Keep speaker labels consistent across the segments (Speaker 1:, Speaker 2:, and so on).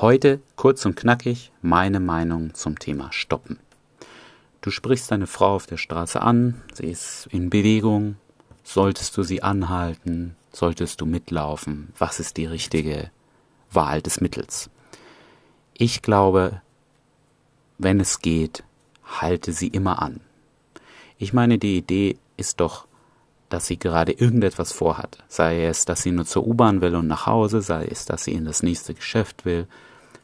Speaker 1: Heute kurz und knackig meine Meinung zum Thema Stoppen. Du sprichst deine Frau auf der Straße an, sie ist in Bewegung, solltest du sie anhalten, solltest du mitlaufen, was ist die richtige Wahl des Mittels? Ich glaube, wenn es geht, halte sie immer an. Ich meine, die Idee ist doch, dass sie gerade irgendetwas vorhat. Sei es, dass sie nur zur U-Bahn will und nach Hause, sei es, dass sie in das nächste Geschäft will,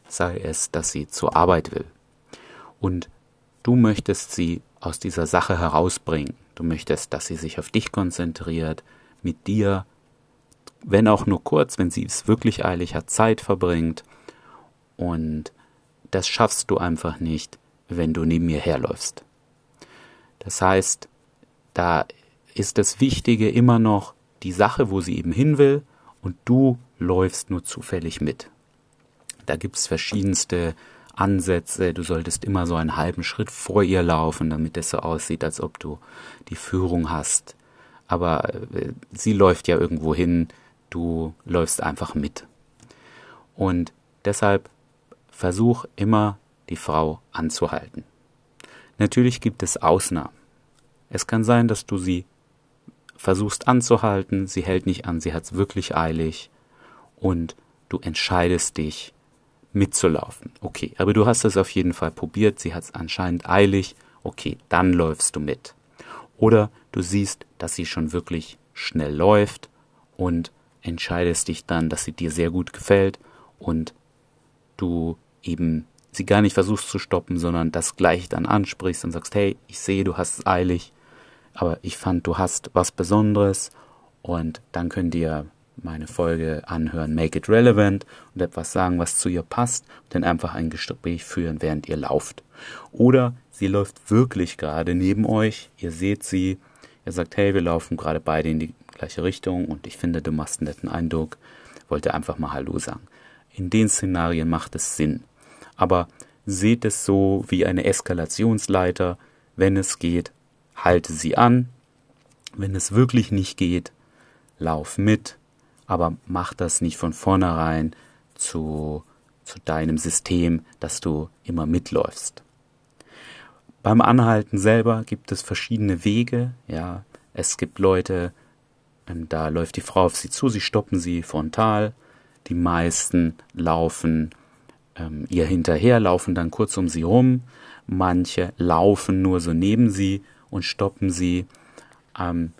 Speaker 1: sei es, dass sie zur Arbeit will. Und du möchtest sie aus dieser Sache herausbringen. Du möchtest, dass sie sich auf dich konzentriert, mit dir, wenn auch nur kurz, wenn sie es wirklich eilig hat, Zeit verbringt. Und das schaffst du einfach nicht, wenn du neben mir herläufst. Das heißt, da ist das Wichtige immer noch die Sache, wo sie eben hin will, und du läufst nur zufällig mit. Da gibt's verschiedenste Ansätze. Du solltest immer so einen halben Schritt vor ihr laufen, damit es so aussieht, als ob du die Führung hast. Aber äh, sie läuft ja irgendwo hin, du läufst einfach mit. Und deshalb versuch immer die Frau anzuhalten. Natürlich gibt es Ausnahmen. Es kann sein, dass du sie versuchst anzuhalten, sie hält nicht an, sie hat's wirklich eilig und du entscheidest dich mitzulaufen. Okay, aber du hast es auf jeden Fall probiert, sie hat's anscheinend eilig, okay, dann läufst du mit. Oder du siehst, dass sie schon wirklich schnell läuft und entscheidest dich dann, dass sie dir sehr gut gefällt und du eben sie gar nicht versuchst zu stoppen, sondern das gleich dann ansprichst und sagst, hey, ich sehe, du hast es eilig, aber ich fand, du hast was Besonderes und dann könnt ihr meine Folge anhören, Make It Relevant und etwas sagen, was zu ihr passt und dann einfach ein Gespräch führen, während ihr lauft. Oder sie läuft wirklich gerade neben euch, ihr seht sie, ihr sagt, hey, wir laufen gerade beide in die gleiche Richtung und ich finde, du machst einen netten Eindruck, wollte einfach mal Hallo sagen. In den Szenarien macht es Sinn. Aber seht es so wie eine Eskalationsleiter, wenn es geht, halte sie an. Wenn es wirklich nicht geht, lauf mit, aber mach das nicht von vornherein zu, zu deinem System, dass du immer mitläufst. Beim Anhalten selber gibt es verschiedene Wege, ja. Es gibt Leute, ähm, da läuft die Frau auf sie zu, sie stoppen sie frontal. Die meisten laufen ähm, ihr hinterher, laufen dann kurz um sie rum. Manche laufen nur so neben sie und stoppen sie. Ähm,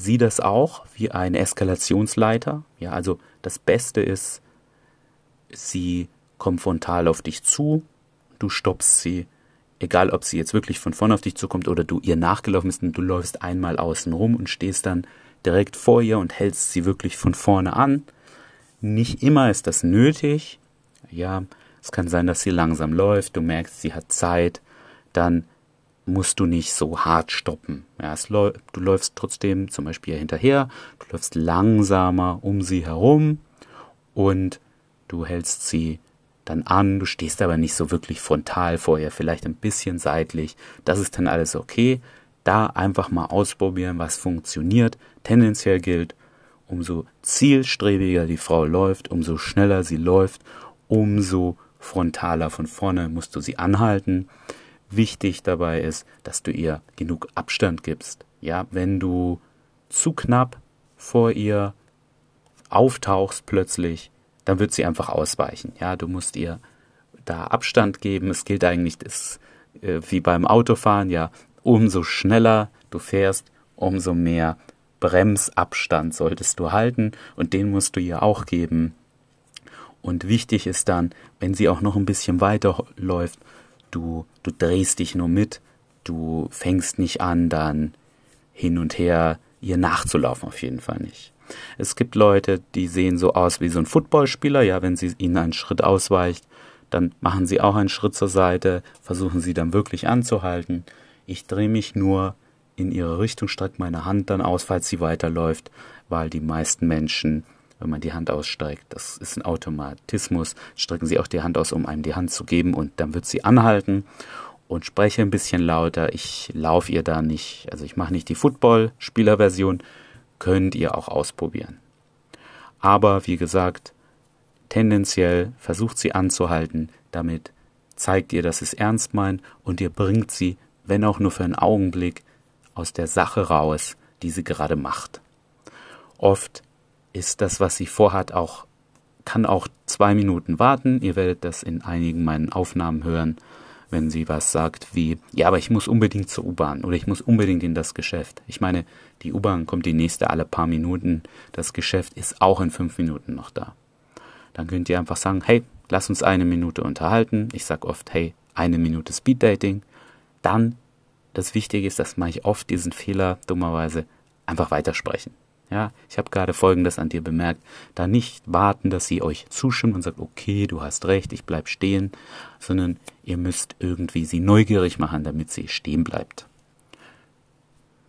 Speaker 1: sieh das auch wie ein Eskalationsleiter. Ja, also das Beste ist, sie kommt frontal auf dich zu, du stoppst sie, egal ob sie jetzt wirklich von vorne auf dich zukommt oder du ihr nachgelaufen bist und du läufst einmal außen rum und stehst dann direkt vor ihr und hältst sie wirklich von vorne an. Nicht immer ist das nötig. Ja, es kann sein, dass sie langsam läuft, du merkst, sie hat Zeit, dann musst du nicht so hart stoppen. Ja, läu du läufst trotzdem zum Beispiel hinterher, du läufst langsamer um sie herum und du hältst sie dann an, du stehst aber nicht so wirklich frontal vor ihr, vielleicht ein bisschen seitlich. Das ist dann alles okay. Da einfach mal ausprobieren, was funktioniert. Tendenziell gilt, umso zielstrebiger die Frau läuft, umso schneller sie läuft, umso frontaler von vorne musst du sie anhalten. Wichtig dabei ist, dass du ihr genug Abstand gibst. Ja, wenn du zu knapp vor ihr auftauchst plötzlich, dann wird sie einfach ausweichen. Ja, du musst ihr da Abstand geben. Es gilt eigentlich das, äh, wie beim Autofahren, ja, umso schneller du fährst, umso mehr Bremsabstand solltest du halten und den musst du ihr auch geben. Und wichtig ist dann, wenn sie auch noch ein bisschen weiter läuft, du, du drehst dich nur mit, du fängst nicht an, dann hin und her ihr nachzulaufen, auf jeden Fall nicht. Es gibt Leute, die sehen so aus wie so ein Footballspieler, ja, wenn sie ihnen einen Schritt ausweicht, dann machen sie auch einen Schritt zur Seite, versuchen sie dann wirklich anzuhalten. Ich drehe mich nur in ihre Richtung, strecke meine Hand dann aus, falls sie weiterläuft, weil die meisten Menschen wenn man die Hand ausstreckt. Das ist ein Automatismus. Strecken Sie auch die Hand aus, um einem die Hand zu geben und dann wird sie anhalten und spreche ein bisschen lauter. Ich laufe ihr da nicht, also ich mache nicht die Football-Spieler-Version, könnt ihr auch ausprobieren. Aber wie gesagt, tendenziell versucht sie anzuhalten, damit zeigt ihr, dass es ernst meint und ihr bringt sie, wenn auch nur für einen Augenblick, aus der Sache raus, die sie gerade macht. Oft ist das, was sie vorhat, auch, kann auch zwei Minuten warten. Ihr werdet das in einigen meinen Aufnahmen hören, wenn sie was sagt wie, ja, aber ich muss unbedingt zur U-Bahn oder ich muss unbedingt in das Geschäft. Ich meine, die U-Bahn kommt die nächste alle paar Minuten. Das Geschäft ist auch in fünf Minuten noch da. Dann könnt ihr einfach sagen, hey, lass uns eine Minute unterhalten. Ich sage oft, hey, eine Minute Speeddating. Dann, das Wichtige ist, das mache ich oft diesen Fehler, dummerweise, einfach weitersprechen. Ja, ich habe gerade Folgendes an dir bemerkt. Da nicht warten, dass sie euch zustimmt und sagt, okay, du hast recht, ich bleib stehen, sondern ihr müsst irgendwie sie neugierig machen, damit sie stehen bleibt.